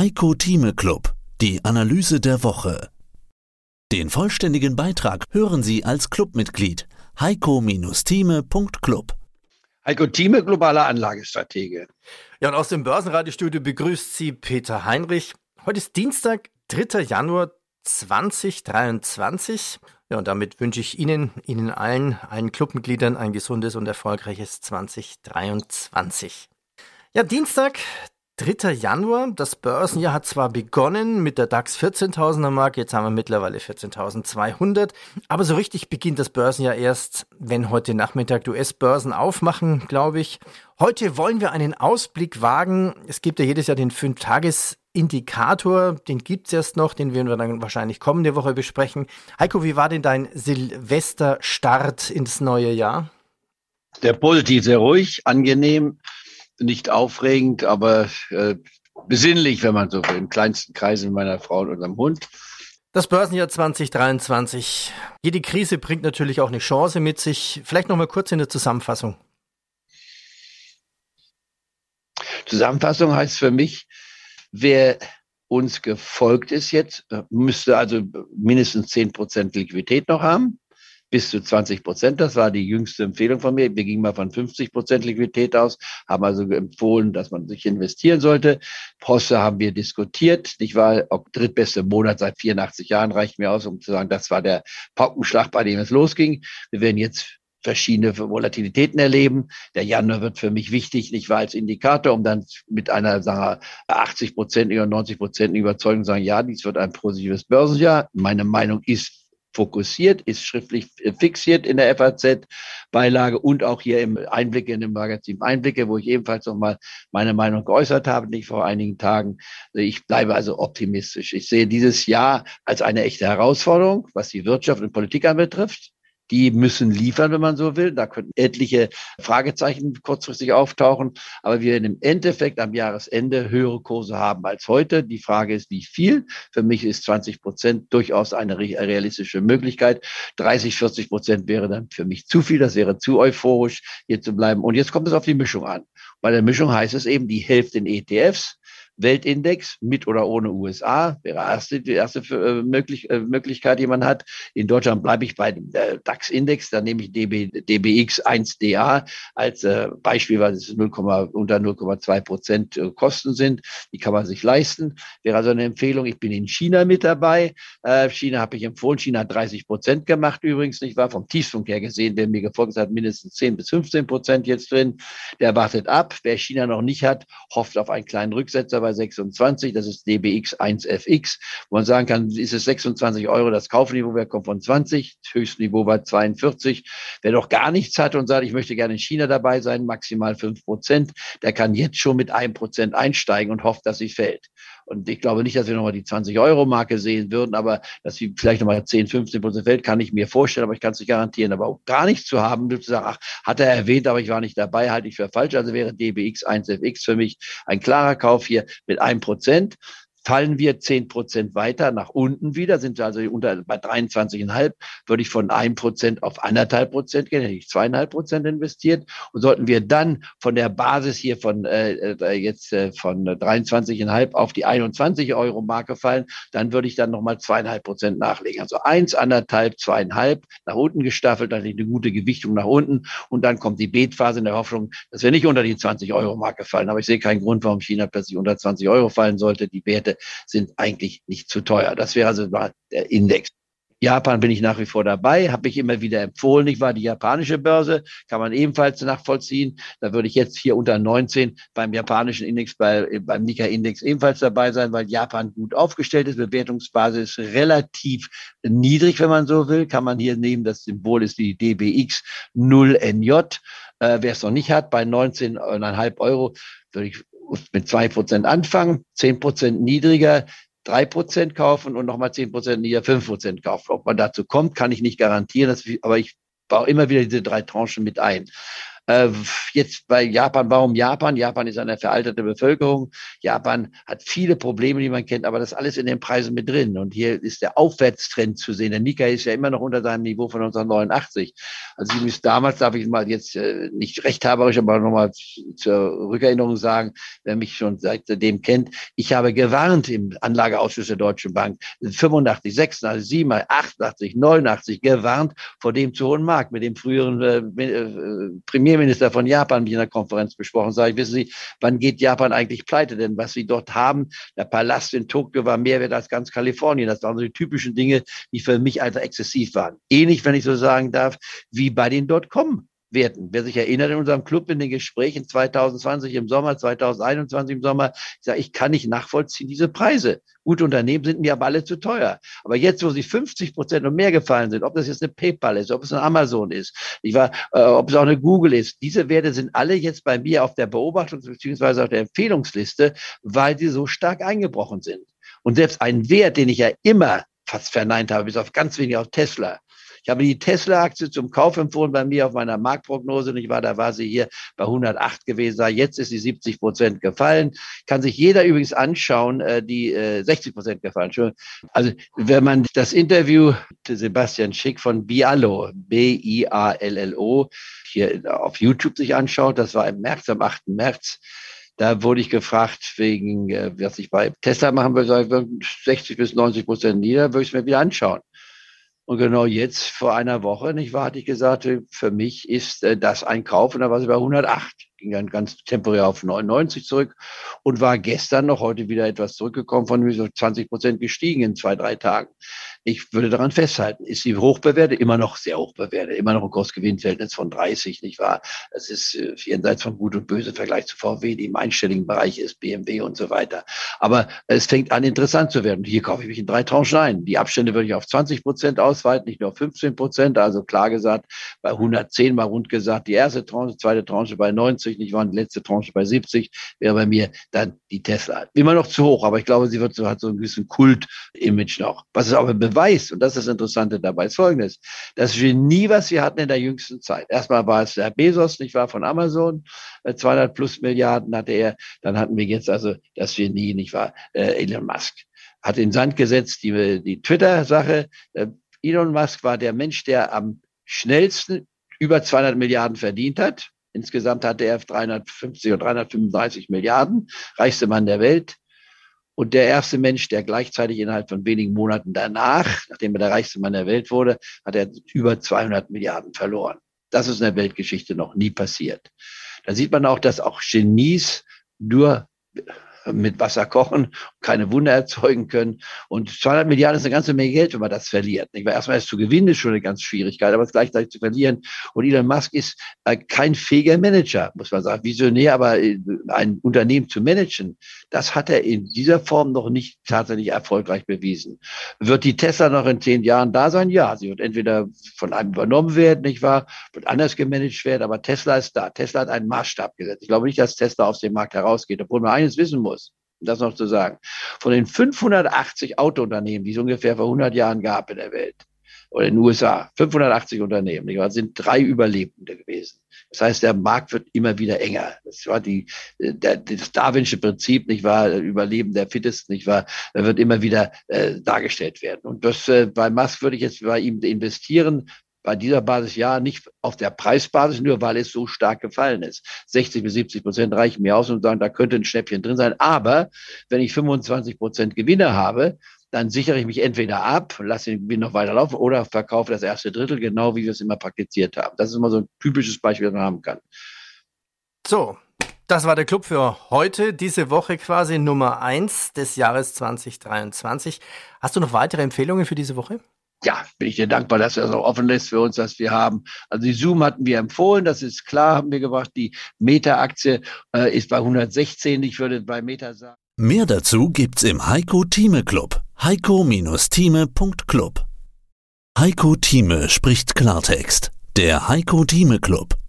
Heiko Thieme Club, die Analyse der Woche. Den vollständigen Beitrag hören Sie als Clubmitglied heiko-thieme.club. Heiko Thieme, globaler Anlagestratege. Ja, und aus dem Börsenradiostudio begrüßt Sie Peter Heinrich. Heute ist Dienstag, 3. Januar 2023. Ja, und damit wünsche ich Ihnen, Ihnen allen, allen Clubmitgliedern ein gesundes und erfolgreiches 2023. Ja, Dienstag, 3. Januar. Das Börsenjahr hat zwar begonnen mit der DAX 14.000er Marke, jetzt haben wir mittlerweile 14.200, aber so richtig beginnt das Börsenjahr erst, wenn heute Nachmittag US-Börsen aufmachen, glaube ich. Heute wollen wir einen Ausblick wagen. Es gibt ja jedes Jahr den 5-Tages-Indikator, den gibt's erst noch, den werden wir dann wahrscheinlich kommende Woche besprechen. Heiko, wie war denn dein Silvesterstart ins neue Jahr? Der positiv, sehr ruhig, angenehm nicht aufregend, aber äh, besinnlich, wenn man so will, im kleinsten Kreis in meiner Frau und unserem Hund. Das Börsenjahr 2023. Jede Krise bringt natürlich auch eine Chance mit sich. Vielleicht noch mal kurz in der Zusammenfassung. Zusammenfassung heißt für mich, wer uns gefolgt ist jetzt, müsste also mindestens zehn Prozent Liquidität noch haben bis zu 20 Prozent. Das war die jüngste Empfehlung von mir. Wir gingen mal von 50 Prozent Liquidität aus, haben also empfohlen, dass man sich investieren sollte. Poste haben wir diskutiert, nicht wahr? Ob drittbeste Monat seit 84 Jahren reicht mir aus, um zu sagen, das war der Paukenschlag, bei dem es losging. Wir werden jetzt verschiedene Volatilitäten erleben. Der Januar wird für mich wichtig, nicht wahr, als Indikator, um dann mit einer, sagen wir, 80 Prozent oder 90 Prozent Überzeugung zu sagen, ja, dies wird ein positives Börsenjahr. Meine Meinung ist fokussiert, ist schriftlich fixiert in der FAZ-Beilage und auch hier im Einblicke in dem Magazin Einblicke, wo ich ebenfalls nochmal meine Meinung geäußert habe, nicht vor einigen Tagen. Ich bleibe also optimistisch. Ich sehe dieses Jahr als eine echte Herausforderung, was die Wirtschaft und Politik anbetrifft. Die müssen liefern, wenn man so will. Da könnten etliche Fragezeichen kurzfristig auftauchen. Aber wir im Endeffekt am Jahresende höhere Kurse haben als heute. Die Frage ist, wie viel? Für mich ist 20 Prozent durchaus eine realistische Möglichkeit. 30, 40 Prozent wäre dann für mich zu viel. Das wäre zu euphorisch, hier zu bleiben. Und jetzt kommt es auf die Mischung an. Bei der Mischung heißt es eben die Hälfte in ETFs, Weltindex mit oder ohne USA wäre erste, die erste äh, möglich, äh, Möglichkeit, die man hat. In Deutschland bleibe ich bei dem äh, DAX-Index, da nehme ich DB, DBX 1DA als äh, Beispiel, weil es 0, unter 0,2 Prozent äh, Kosten sind. Die kann man sich leisten. Wäre also eine Empfehlung. Ich bin in China mit dabei. Äh, China habe ich empfohlen. China hat 30 Prozent gemacht übrigens, nicht wahr? Vom Tiefpunkt her gesehen, wer mir gefolgt hat, mindestens 10 bis 15 Prozent jetzt drin. Der wartet ab. Wer China noch nicht hat, hofft auf einen kleinen Rücksetzer, 26, das ist DBX 1FX, wo man sagen kann, ist es 26 Euro das Kaufniveau, wer kommt von 20, das Höchstniveau war 42. Wer noch gar nichts hat und sagt, ich möchte gerne in China dabei sein, maximal 5 Prozent, der kann jetzt schon mit 1 Prozent einsteigen und hofft, dass sie fällt. Und ich glaube nicht, dass wir nochmal die 20-Euro-Marke sehen würden, aber dass sie vielleicht nochmal 10, 15 Prozent fällt, kann ich mir vorstellen, aber ich kann es nicht garantieren. Aber auch gar nichts zu haben, zu sagen, ach, hat er erwähnt, aber ich war nicht dabei, halte ich für falsch. Also wäre DBX 1FX für mich ein klarer Kauf hier mit einem Prozent. Fallen wir zehn Prozent weiter nach unten wieder, sind wir also unter, bei 23,5, würde ich von einem Prozent auf anderthalb Prozent gehen, hätte ich zweieinhalb Prozent investiert. Und sollten wir dann von der Basis hier von äh, äh jetzt äh, von 23,5 auf die 21 Euro Marke fallen, dann würde ich dann nochmal zweieinhalb Prozent nachlegen. Also eins, anderthalb, zweieinhalb, nach unten gestaffelt, dann eine gute Gewichtung nach unten. Und dann kommt die Beetphase in der Hoffnung, dass wir nicht unter die 20 Euro Marke fallen. Aber ich sehe keinen Grund, warum China plötzlich unter 20 Euro fallen sollte. Die Werte Werte sind eigentlich nicht zu teuer. Das wäre also der Index. Japan bin ich nach wie vor dabei, habe ich immer wieder empfohlen. Ich war die japanische Börse, kann man ebenfalls nachvollziehen. Da würde ich jetzt hier unter 19 beim japanischen Index, bei, beim Nikkei-Index ebenfalls dabei sein, weil Japan gut aufgestellt ist. Bewertungsbasis relativ niedrig, wenn man so will. Kann man hier nehmen, das Symbol ist die DBX 0NJ. Äh, wer es noch nicht hat, bei 19,5 Euro würde ich mit zwei Prozent anfangen, zehn Prozent niedriger, drei Prozent kaufen und nochmal zehn Prozent niedriger, fünf Prozent kaufen. Ob man dazu kommt, kann ich nicht garantieren, dass, aber ich baue immer wieder diese drei Tranchen mit ein. Äh, jetzt bei Japan, warum Japan? Japan ist eine veraltete Bevölkerung. Japan hat viele Probleme, die man kennt, aber das alles in den Preisen mit drin. Und hier ist der Aufwärtstrend zu sehen. Der Nikkei ist ja immer noch unter seinem Niveau von 1989. Also Sie müssen damals, darf ich mal jetzt äh, nicht rechthaberisch, aber nochmal zur Rückerinnerung sagen, wer mich schon seitdem kennt, ich habe gewarnt im Anlageausschuss der Deutschen Bank 85, 86, 87, 88, 89 gewarnt vor dem zu hohen Markt. Mit dem früheren äh, äh, Premierminister von Japan wie in der Konferenz besprochen, sage ich, wissen Sie, wann geht Japan eigentlich pleite? Denn was Sie dort haben, der Palast in Tokio war mehr wert als ganz Kalifornien. Das waren so die typischen Dinge, die für mich einfach exzessiv waren. Ähnlich, wenn ich so sagen darf, wie bei den Dotcom werten. Wer sich erinnert in unserem Club in den Gesprächen 2020 im Sommer, 2021 im Sommer, ich sage, ich kann nicht nachvollziehen diese Preise. Gute Unternehmen sind mir aber alle zu teuer. Aber jetzt, wo sie 50 Prozent und mehr gefallen sind, ob das jetzt eine PayPal ist, ob es eine Amazon ist, ich war, äh, ob es auch eine Google ist, diese Werte sind alle jetzt bei mir auf der Beobachtungs- bzw. auf der Empfehlungsliste, weil sie so stark eingebrochen sind. Und selbst ein Wert, den ich ja immer fast verneint habe, bis auf ganz wenig auf Tesla, ich habe die Tesla-Aktie zum Kauf empfohlen bei mir auf meiner Marktprognose. Nicht wahr? Da war sie hier bei 108 gewesen. Jetzt ist sie 70 Prozent gefallen. Kann sich jeder übrigens anschauen, äh, die 60 äh, Prozent gefallen. Also wenn man das Interview Sebastian Schick von Biallo, B-I-A-L-L-O, hier auf YouTube sich anschaut, das war im März, am 8. März, da wurde ich gefragt, wegen, äh, was ich bei Tesla machen würde, 60 bis 90 Prozent nieder, würde ich es mir wieder anschauen. Und genau jetzt, vor einer Woche, nicht wahr, hatte ich gesagt, für mich ist äh, das ein Kauf und da war sie bei 108 ging dann ganz temporär auf 99 zurück und war gestern noch heute wieder etwas zurückgekommen, von so 20 Prozent gestiegen in zwei, drei Tagen. Ich würde daran festhalten, ist sie hoch bewertet, immer noch sehr hoch bewertet, immer noch ein Kursgewinnverhältnis von 30, nicht wahr? Das ist äh, jenseits von Gut und Böse im Vergleich zu VW, die im einstelligen Bereich ist, BMW und so weiter. Aber es fängt an, interessant zu werden. Hier kaufe ich mich in drei Tranchen ein. Die Abstände würde ich auf 20 Prozent ausweiten, nicht nur auf 15 Prozent. Also klar gesagt, bei 110 mal rund gesagt, die erste Tranche, zweite Tranche bei 90, nicht wahr? Die letzte Tranche bei 70 wäre bei mir dann die Tesla. Immer noch zu hoch, aber ich glaube, sie wird so, hat so ein gewissen Kult-Image noch. Was es aber beweist, und das ist das Interessante dabei, ist folgendes. Das Genie, was wir hatten in der jüngsten Zeit. Erstmal war es der Bezos, nicht wahr, von Amazon. 200 äh, plus Milliarden hatte er. Dann hatten wir jetzt also das Genie, nicht wahr, äh, Elon Musk. Hat in Sand gesetzt die, die Twitter-Sache. Äh, Elon Musk war der Mensch, der am schnellsten über 200 Milliarden verdient hat. Insgesamt hatte er 350 oder 335 Milliarden, reichste Mann der Welt. Und der erste Mensch, der gleichzeitig innerhalb von wenigen Monaten danach, nachdem er der reichste Mann der Welt wurde, hat er über 200 Milliarden verloren. Das ist in der Weltgeschichte noch nie passiert. Da sieht man auch, dass auch Genies nur mit Wasser kochen, keine Wunder erzeugen können. Und 200 Milliarden ist eine ganze Menge Geld, wenn man das verliert. Nicht? Weil erstmal ist zu gewinnen ist schon eine ganze Schwierigkeit, aber es gleichzeitig zu verlieren. Und Elon Musk ist äh, kein fähiger Manager, muss man sagen. Visionär, aber äh, ein Unternehmen zu managen, das hat er in dieser Form noch nicht tatsächlich erfolgreich bewiesen. Wird die Tesla noch in zehn Jahren da sein? Ja, sie wird entweder von einem übernommen werden, nicht wahr? Wird anders gemanagt werden, aber Tesla ist da. Tesla hat einen Maßstab gesetzt. Ich glaube nicht, dass Tesla aus dem Markt herausgeht, obwohl man eines wissen muss das noch zu sagen. Von den 580 Autounternehmen, die es ungefähr vor 100 Jahren gab in der Welt, oder in den USA, 580 Unternehmen, nicht sind drei Überlebende gewesen. Das heißt, der Markt wird immer wieder enger. Das war die, der, das Darwinsche Prinzip, nicht wahr? Überleben der Fittesten, nicht wahr? wird immer wieder äh, dargestellt werden. Und das äh, bei Musk würde ich jetzt bei ihm investieren, bei dieser Basis ja nicht auf der Preisbasis, nur weil es so stark gefallen ist. 60 bis 70 Prozent reichen mir aus und sagen, da könnte ein Schnäppchen drin sein. Aber wenn ich 25 Prozent Gewinne habe, dann sichere ich mich entweder ab, lasse den Gewinn noch weiterlaufen oder verkaufe das erste Drittel, genau wie wir es immer praktiziert haben. Das ist immer so ein typisches Beispiel, das man haben kann. So, das war der Club für heute, diese Woche quasi Nummer eins des Jahres 2023. Hast du noch weitere Empfehlungen für diese Woche? Ja, bin ich dir dankbar, dass er so offen lässt für uns, dass wir haben. Also die Zoom hatten wir empfohlen, das ist klar, haben wir gebracht. Die Meta-Aktie äh, ist bei 116, ich würde bei Meta sagen. Mehr dazu gibt's im Heiko Thieme Club. Heiko-Thieme.club Heiko Thieme spricht Klartext. Der Heiko Thieme Club.